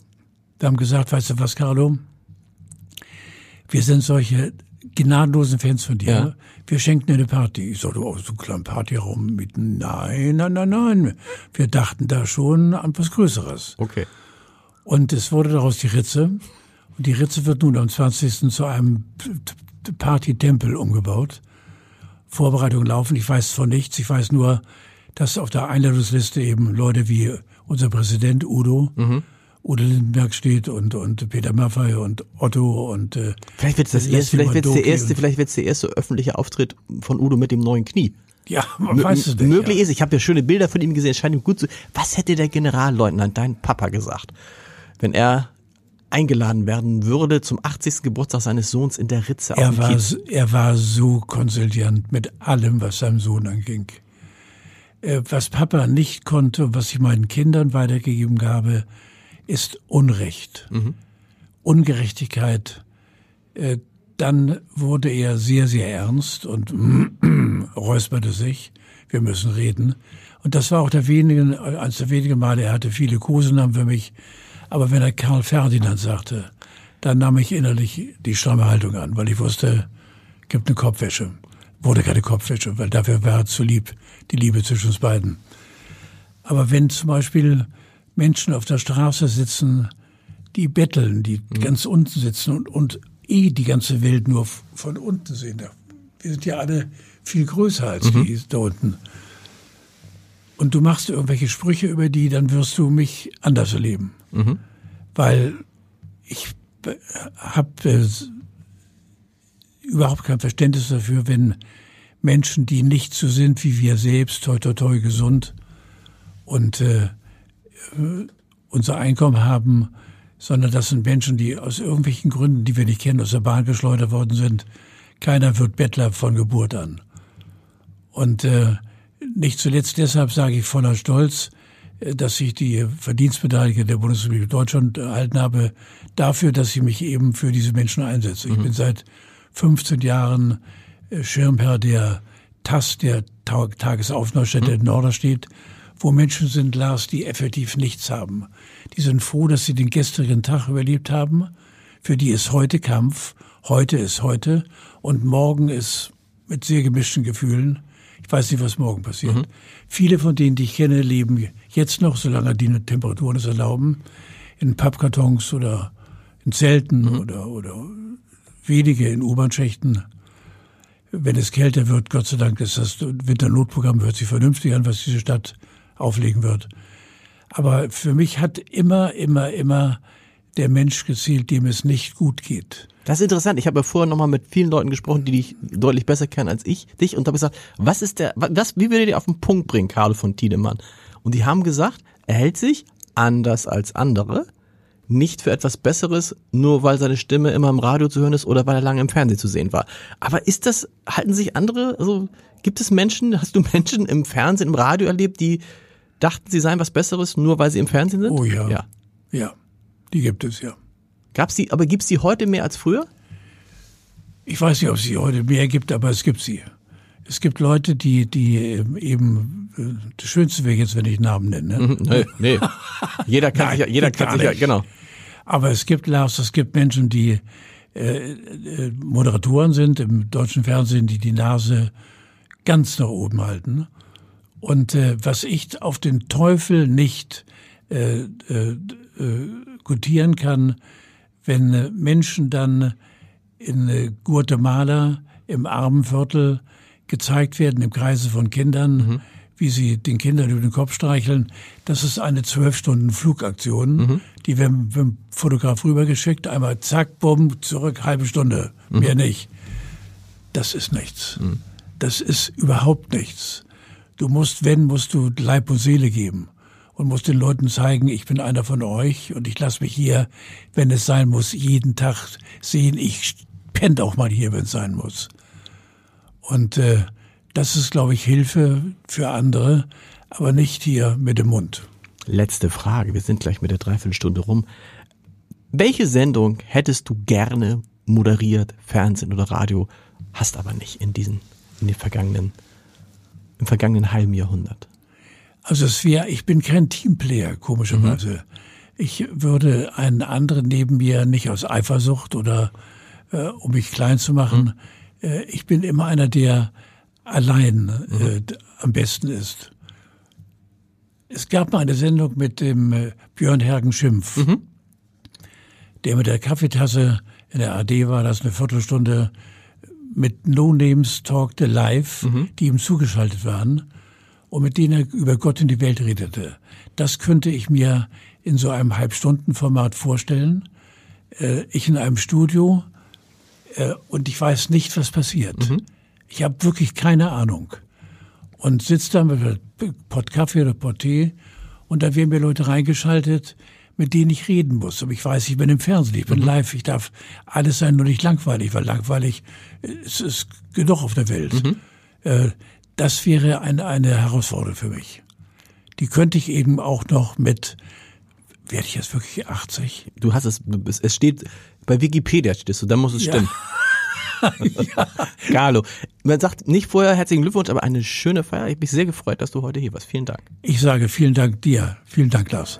Wir haben gesagt, weißt du was, Carlo? Wir sind solche gnadenlosen Fans von dir. Ja. Wir schenken dir eine Party. Ich sagte, oh, so einen kleinen Partyraum mit. Nein, nein, nein, nein. Wir dachten da schon an was Größeres. Okay. Und es wurde daraus die Ritze. Und die Ritze wird nun am 20. zu einem Party-Tempel umgebaut. Vorbereitungen laufen. Ich weiß von nichts. Ich weiß nur, dass auf der Einladungsliste eben Leute wie unser Präsident Udo, mhm. Udo Lindenberg steht und, und Peter Maffay und Otto und äh, vielleicht wird das erst, vielleicht wird's der erste, vielleicht wird's der erste öffentliche Auftritt von Udo mit dem neuen Knie. Ja, man M weiß es nicht. Möglich ja. ist, ich habe ja schöne Bilder von ihm gesehen, es scheint ihm gut zu. Was hätte der Generalleutnant, dein Papa, gesagt, wenn er eingeladen werden würde zum 80. Geburtstag seines Sohns in der Ritze er war, Er war so konsilient mit allem, was seinem Sohn anging. Äh, was Papa nicht konnte, was ich meinen Kindern weitergegeben habe, ist Unrecht, mhm. Ungerechtigkeit. Äh, dann wurde er sehr, sehr ernst und räusperte sich. Wir müssen reden. Und das war auch der wenige, eines der wenigen Male, er hatte viele Kosenamen für mich, aber wenn er Karl Ferdinand sagte, dann nahm ich innerlich die stramme Haltung an, weil ich wusste, gibt eine Kopfwäsche. Wurde keine Kopfwäsche, weil dafür war er zu lieb, die Liebe zwischen uns beiden. Aber wenn zum Beispiel Menschen auf der Straße sitzen, die betteln, die mhm. ganz unten sitzen und, und eh die ganze Welt nur von unten sehen. Wir sind ja alle viel größer als mhm. die da unten. Und du machst irgendwelche Sprüche über die, dann wirst du mich anders erleben. Mhm. Weil ich habe äh, überhaupt kein Verständnis dafür, wenn Menschen, die nicht so sind wie wir selbst, toi toi toi gesund und äh, unser Einkommen haben, sondern das sind Menschen, die aus irgendwelchen Gründen, die wir nicht kennen, aus der Bahn geschleudert worden sind. Keiner wird Bettler von Geburt an. Und äh, nicht zuletzt deshalb sage ich voller Stolz, dass ich die Verdienstmedaille der Bundesrepublik Deutschland erhalten habe, dafür, dass ich mich eben für diese Menschen einsetze. Ich mhm. bin seit 15 Jahren äh, Schirmherr der TAS, der Tagesaufnahmestätte mhm. in Norderstedt, wo Menschen sind, Lars, die effektiv nichts haben. Die sind froh, dass sie den gestrigen Tag überlebt haben. Für die ist heute Kampf, heute ist heute und morgen ist mit sehr gemischten Gefühlen ich weiß nicht, was morgen passiert. Mhm. Viele von denen, die ich kenne, leben jetzt noch, solange die Temperaturen es erlauben, in Pappkartons oder in Zelten mhm. oder, oder wenige in U-Bahn-Schächten. Wenn es kälter wird, Gott sei Dank ist das Winternotprogramm, hört sich vernünftig an, was diese Stadt auflegen wird. Aber für mich hat immer, immer, immer der Mensch gezählt, dem es nicht gut geht. Das ist interessant. Ich habe ja vorher nochmal mit vielen Leuten gesprochen, die dich deutlich besser kennen als ich, dich, und habe gesagt, was ist der, was, wie würde dir auf den Punkt bringen, Karl von Tiedemann? Und die haben gesagt, er hält sich anders als andere, nicht für etwas Besseres, nur weil seine Stimme immer im Radio zu hören ist oder weil er lange im Fernsehen zu sehen war. Aber ist das, halten sich andere, also gibt es Menschen, hast du Menschen im Fernsehen, im Radio erlebt, die dachten, sie seien was Besseres, nur weil sie im Fernsehen sind? Oh ja. Ja. Ja. Die gibt es ja. Gab's die, aber gibt es die heute mehr als früher? Ich weiß nicht, ob es sie heute mehr gibt, aber es gibt sie. Es gibt Leute, die, die eben, äh, das Schönste wäre jetzt, wenn ich Namen nenne. Ne? Mhm, nee, nee. Jeder kann Nein, sich, jeder kann sich, genau. Aber es gibt, Lars, es gibt Menschen, die äh, äh, Moderatoren sind im deutschen Fernsehen, die die Nase ganz nach oben halten. Und äh, was ich auf den Teufel nicht äh, äh, äh, gutieren kann, wenn äh, Menschen dann in äh, Guatemala im Armenviertel gezeigt werden im Kreise von Kindern, mhm. wie sie den Kindern über den Kopf streicheln. Das ist eine zwölf Stunden Flugaktion. Mhm. Die werden mit dem Fotograf rübergeschickt, einmal zack, bumm, zurück, halbe Stunde, mhm. mehr nicht. Das ist nichts. Mhm. Das ist überhaupt nichts. Du musst, wenn, musst du Leib und Seele geben und muss den Leuten zeigen, ich bin einer von euch und ich lasse mich hier, wenn es sein muss, jeden Tag sehen. Ich penne auch mal hier, wenn es sein muss. Und äh, das ist, glaube ich, Hilfe für andere, aber nicht hier mit dem Mund. Letzte Frage, wir sind gleich mit der Dreiviertelstunde rum. Welche Sendung hättest du gerne moderiert, Fernsehen oder Radio, hast aber nicht in diesen, in den vergangenen, im vergangenen halben Jahrhundert? Also es wäre, ich bin kein Teamplayer, komischerweise. Mhm. Ich würde einen anderen neben mir nicht aus Eifersucht oder äh, um mich klein zu machen. Mhm. Äh, ich bin immer einer, der allein äh, mhm. am besten ist. Es gab mal eine Sendung mit dem äh, Björn Hergen Schimpf, mhm. der mit der Kaffeetasse in der AD war, das eine Viertelstunde mit No Names talkte live, mhm. die ihm zugeschaltet waren. Und mit denen er über Gott in die Welt redete. Das könnte ich mir in so einem Halbstundenformat vorstellen. Äh, ich in einem Studio äh, und ich weiß nicht, was passiert. Mhm. Ich habe wirklich keine Ahnung. Und sitze da mit Pott Kaffee oder Pott Tee und da werden mir Leute reingeschaltet, mit denen ich reden muss. Aber ich weiß, ich bin im Fernsehen, ich bin mhm. live, ich darf alles sein, nur nicht langweilig, weil langweilig es ist genug auf der Welt. Mhm. Äh, das wäre eine, eine Herausforderung für mich. Die könnte ich eben auch noch mit, werde ich jetzt wirklich 80? Du hast es, es steht, bei Wikipedia stehst du, dann muss es ja. stimmen. ja. Carlo, man sagt nicht vorher herzlichen Glückwunsch, aber eine schöne Feier. Ich bin sehr gefreut, dass du heute hier warst. Vielen Dank. Ich sage vielen Dank dir. Vielen Dank, Lars.